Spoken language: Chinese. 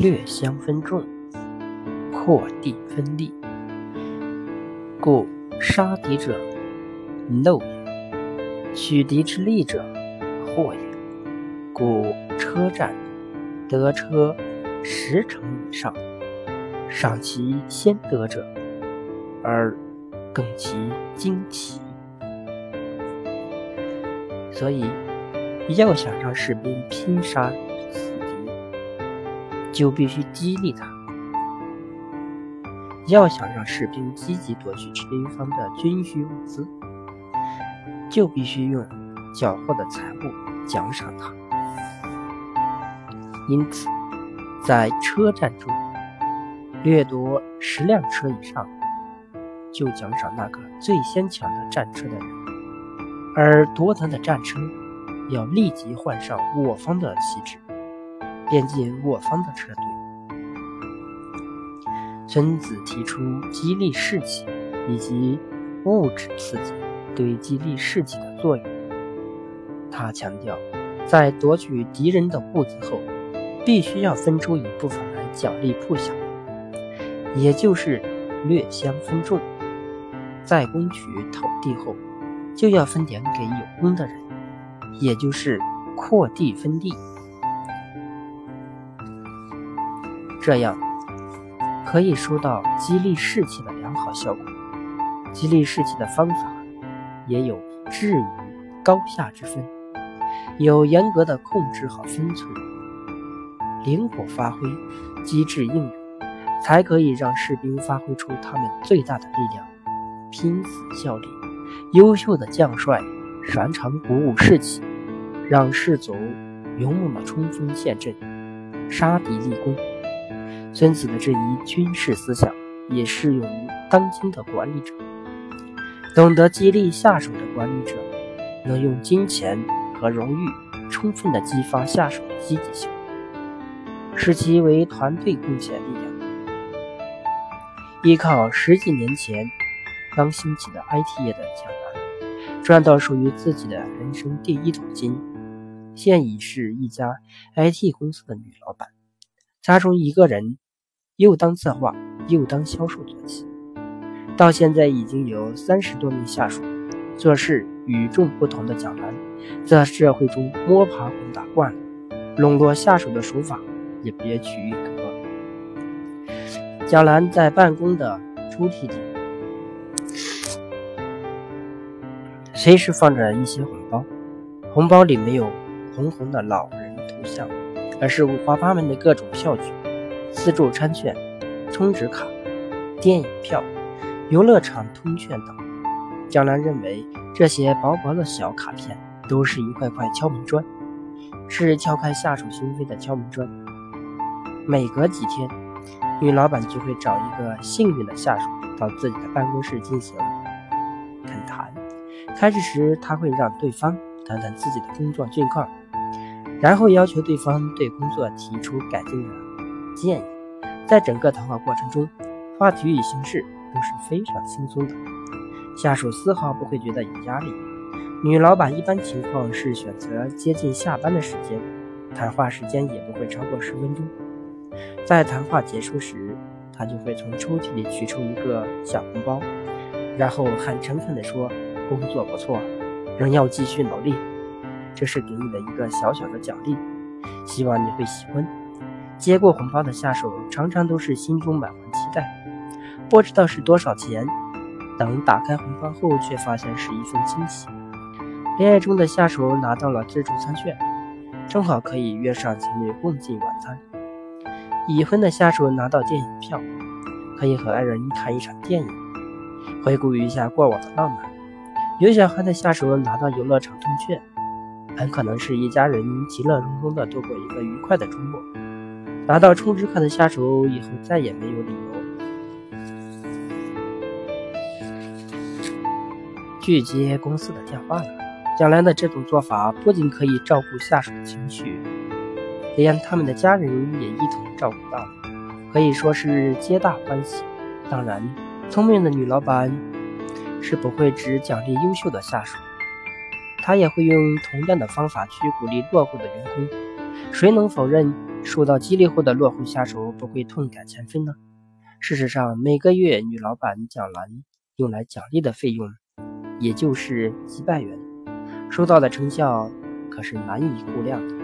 略相分众，扩地分利，故杀敌者漏也，取敌之利者祸也。故车战得车十成以上，赏其先得者，而更其旌旗。所以，要想让士兵拼杀，就必须激励他；要想让士兵积极夺取敌方的军需物资，就必须用缴获的财物奖赏他。因此，在车战中，掠夺十辆车以上，就奖赏那个最先抢的战车的人；而夺得的战车，要立即换上我方的旗帜，便进我方的车队。孙子提出激励士气以及物质刺激对激励士气的作用。他强调，在夺取敌人的物资后，必须要分出一部分来奖励部下，也就是略相分众。在攻取土地后，就要分点给有功的人，也就是扩地分地。这样可以收到激励士气的良好效果。激励士气的方法也有质与高下之分，有严格的控制好分寸。灵活发挥，机智应用，才可以让士兵发挥出他们最大的力量，拼死效力。优秀的将帅擅长鼓舞士气，让士卒勇猛的冲锋陷阵，杀敌立功。孙子的这一军事思想也适用于当今的管理者。懂得激励下属的管理者，能用金钱和荣誉充分地激发下属的积极性。使其为团队贡献力量。依靠十几年前刚兴起的 IT 业的蒋兰，赚到属于自己的人生第一桶金，现已是一家 IT 公司的女老板。她从一个人又当策划又当销售做起，到现在已经有三十多名下属。做事与众不同的蒋兰，在社会中摸爬滚打惯了，笼络下属的手法。也别取一格。蒋兰在办公的抽屉里，随时放着一些红包。红包里没有红红的老人头像，而是五花八门的各种票据、自助餐券、充值卡、电影票、游乐场通券等。蒋兰认为，这些薄薄的小卡片都是一块块敲门砖，是敲开下属心扉的敲门砖。每隔几天，女老板就会找一个幸运的下属到自己的办公室进行恳谈。开始时，她会让对方谈谈自己的工作近况，然后要求对方对工作提出改进的建议。在整个谈话过程中，话题与形式都是非常轻松的，下属丝毫不会觉得有压力。女老板一般情况是选择接近下班的时间，谈话时间也不会超过十分钟。在谈话结束时，他就会从抽屉里取出一个小红包，然后很诚恳地说：“工作不错，仍要继续努力，这是给你的一个小小的奖励，希望你会喜欢。”接过红包的下属常常都是心中满怀期待，不知道是多少钱。等打开红包后，却发现是一份惊喜。恋爱中的下属拿到了自助餐券，正好可以约上情侣共进晚餐。已婚的下属拿到电影票，可以和爱人看一场电影，回顾一下过往的浪漫。有小孩的下属拿到游乐场通券，很可能是一家人其乐融融的度过一个愉快的周末。拿到充值卡的下属以后再也没有理由拒接公司的电话了。将来的这种做法不仅可以照顾下属的情绪。连他们的家人也一同照顾到，可以说是皆大欢喜。当然，聪明的女老板是不会只奖励优秀的下属，他也会用同样的方法去鼓励落后的员工。谁能否认受到激励后的落后下属不会痛改前非呢？事实上，每个月女老板蒋兰用来奖励的费用，也就是几百元，收到的成效可是难以估量的。